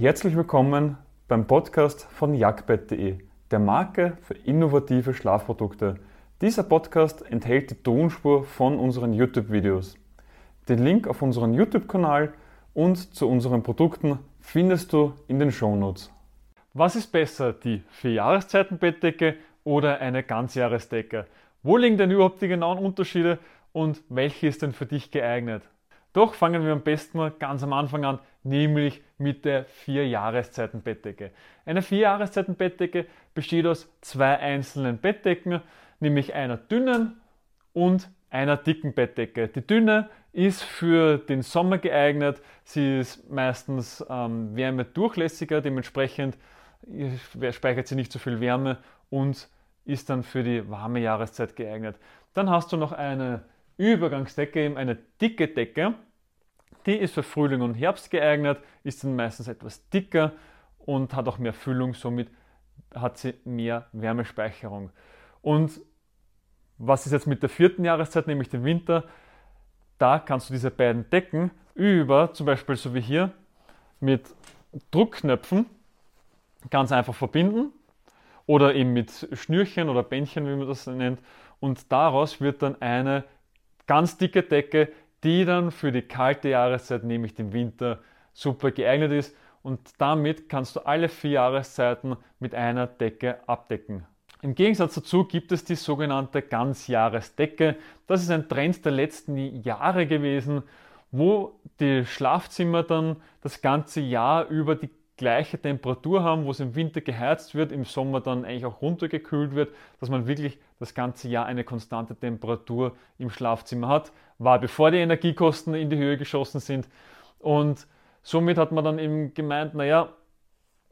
Herzlich willkommen beim Podcast von jagdbett.de, der Marke für innovative Schlafprodukte. Dieser Podcast enthält die Tonspur von unseren YouTube-Videos. Den Link auf unseren YouTube-Kanal und zu unseren Produkten findest du in den Shownotes. Was ist besser, die vier Jahreszeiten Bettdecke oder eine Ganzjahresdecke? Wo liegen denn überhaupt die genauen Unterschiede und welche ist denn für dich geeignet? Doch fangen wir am besten mal ganz am Anfang an, nämlich mit der vier Jahreszeiten Bettdecke. Eine vier Jahreszeiten Bettdecke besteht aus zwei einzelnen Bettdecken, nämlich einer dünnen und einer dicken Bettdecke. Die dünne ist für den Sommer geeignet. Sie ist meistens ähm, wärmedurchlässiger, dementsprechend speichert sie nicht so viel Wärme und ist dann für die warme Jahreszeit geeignet. Dann hast du noch eine Übergangsdecke, eben eine dicke Decke. Die ist für Frühling und Herbst geeignet, ist dann meistens etwas dicker und hat auch mehr Füllung, somit hat sie mehr Wärmespeicherung. Und was ist jetzt mit der vierten Jahreszeit, nämlich dem Winter? Da kannst du diese beiden Decken über, zum Beispiel so wie hier, mit Druckknöpfen ganz einfach verbinden oder eben mit Schnürchen oder Bändchen, wie man das nennt. Und daraus wird dann eine ganz dicke Decke, die dann für die kalte Jahreszeit, nämlich den Winter, super geeignet ist. Und damit kannst du alle vier Jahreszeiten mit einer Decke abdecken. Im Gegensatz dazu gibt es die sogenannte Ganzjahresdecke. Das ist ein Trend der letzten Jahre gewesen, wo die Schlafzimmer dann das ganze Jahr über die gleiche Temperatur haben, wo es im Winter geheizt wird, im Sommer dann eigentlich auch runtergekühlt wird, dass man wirklich das ganze Jahr eine konstante Temperatur im Schlafzimmer hat. War bevor die Energiekosten in die Höhe geschossen sind. Und somit hat man dann eben gemeint, naja,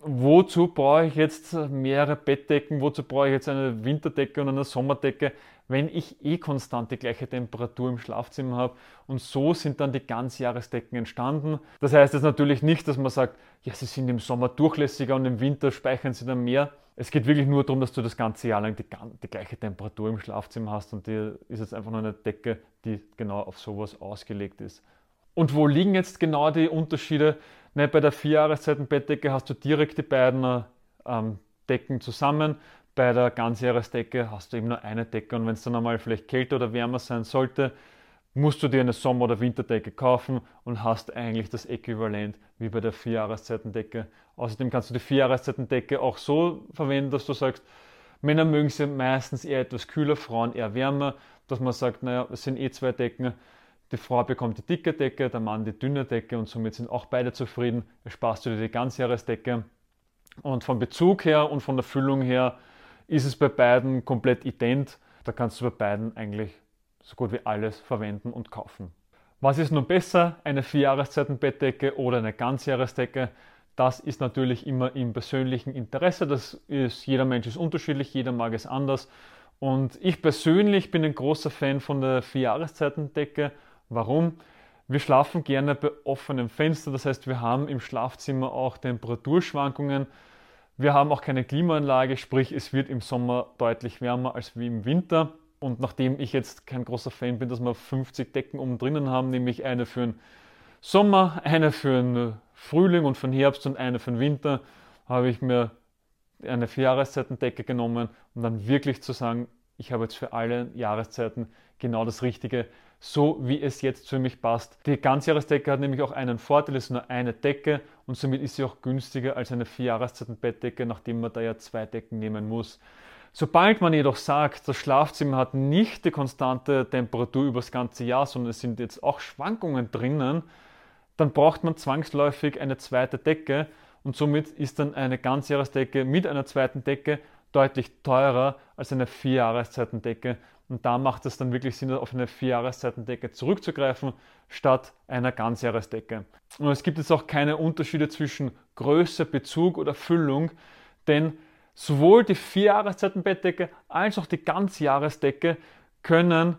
wozu brauche ich jetzt mehrere Bettdecken, wozu brauche ich jetzt eine Winterdecke und eine Sommerdecke, wenn ich eh konstant die gleiche Temperatur im Schlafzimmer habe. Und so sind dann die Ganzjahresdecken entstanden. Das heißt jetzt natürlich nicht, dass man sagt, ja, sie sind im Sommer durchlässiger und im Winter speichern sie dann mehr. Es geht wirklich nur darum, dass du das ganze Jahr lang die, die gleiche Temperatur im Schlafzimmer hast und die ist jetzt einfach nur eine Decke, die genau auf sowas ausgelegt ist. Und wo liegen jetzt genau die Unterschiede? Bei der Vierjahreszeiten-Bettdecke hast du direkt die beiden ähm, Decken zusammen. Bei der Ganzjahresdecke hast du eben nur eine Decke und wenn es dann einmal vielleicht kälter oder wärmer sein sollte, musst du dir eine Sommer- oder Winterdecke kaufen und hast eigentlich das Äquivalent wie bei der Vierjahreszeitendecke. Außerdem kannst du die Vierjahreszeitendecke auch so verwenden, dass du sagst, Männer mögen sie meistens eher etwas kühler, Frauen eher wärmer, dass man sagt, naja, es sind eh zwei Decken, die Frau bekommt die dicke Decke, der Mann die dünne Decke und somit sind auch beide zufrieden. Ersparst du dir die Ganzjahresdecke. Und vom Bezug her und von der Füllung her ist es bei beiden komplett ident. Da kannst du bei beiden eigentlich so gut wie alles verwenden und kaufen. Was ist nun besser, eine Vierjahreszeitenbettdecke oder eine Ganzjahresdecke? Das ist natürlich immer im persönlichen Interesse. Das ist, jeder Mensch ist unterschiedlich, jeder mag es anders. Und ich persönlich bin ein großer Fan von der Vierjahreszeitendecke Warum? Wir schlafen gerne bei offenem Fenster, das heißt, wir haben im Schlafzimmer auch Temperaturschwankungen. Wir haben auch keine Klimaanlage, sprich es wird im Sommer deutlich wärmer als wie im Winter. Und nachdem ich jetzt kein großer Fan bin, dass wir 50 Decken oben drinnen haben, nämlich eine für den Sommer, eine für den Frühling und für den Herbst und eine für den Winter, habe ich mir eine Vierjahreszeitendecke genommen, um dann wirklich zu sagen, ich habe jetzt für alle Jahreszeiten genau das Richtige so wie es jetzt für mich passt. Die Ganzjahresdecke hat nämlich auch einen Vorteil, es ist nur eine Decke und somit ist sie auch günstiger als eine Vierjahreszeitenbettdecke, nachdem man da ja zwei Decken nehmen muss. Sobald man jedoch sagt, das Schlafzimmer hat nicht die konstante Temperatur über das ganze Jahr, sondern es sind jetzt auch Schwankungen drinnen, dann braucht man zwangsläufig eine zweite Decke und somit ist dann eine Ganzjahresdecke mit einer zweiten Decke deutlich teurer als eine Vierjahreszeitendecke und da macht es dann wirklich Sinn, auf eine Vierjahreszeitendecke zurückzugreifen, statt einer Ganzjahresdecke. Und es gibt jetzt auch keine Unterschiede zwischen Größe, Bezug oder Füllung, denn sowohl die Vierjahreszeitenbettdecke als auch die Ganzjahresdecke können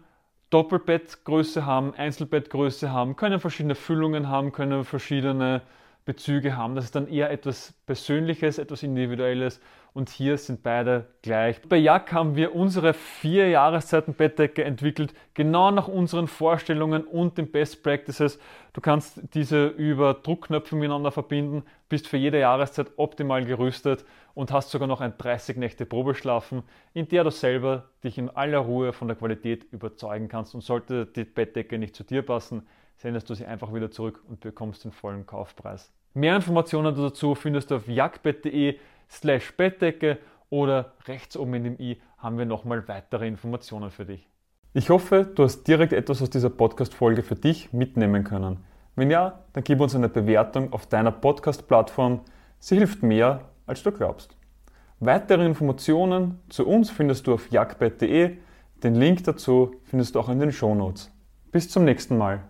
Doppelbettgröße haben, Einzelbettgröße haben, können verschiedene Füllungen haben, können verschiedene Bezüge haben. Das ist dann eher etwas Persönliches, etwas Individuelles und hier sind beide gleich. Bei Jack haben wir unsere vier Jahreszeiten Bettdecke entwickelt, genau nach unseren Vorstellungen und den Best Practices. Du kannst diese über Druckknöpfe miteinander verbinden, bist für jede Jahreszeit optimal gerüstet und hast sogar noch ein 30 Nächte Probeschlafen, in der du selber dich in aller Ruhe von der Qualität überzeugen kannst. Und sollte die Bettdecke nicht zu dir passen, sendest du sie einfach wieder zurück und bekommst den vollen Kaufpreis. Mehr Informationen dazu findest du auf jagdbett.de slash Bettdecke oder rechts oben in dem i haben wir nochmal weitere Informationen für dich. Ich hoffe, du hast direkt etwas aus dieser Podcast-Folge für dich mitnehmen können. Wenn ja, dann gib uns eine Bewertung auf deiner Podcast-Plattform. Sie hilft mehr, als du glaubst. Weitere Informationen zu uns findest du auf jagdbett.de. Den Link dazu findest du auch in den Shownotes. Bis zum nächsten Mal.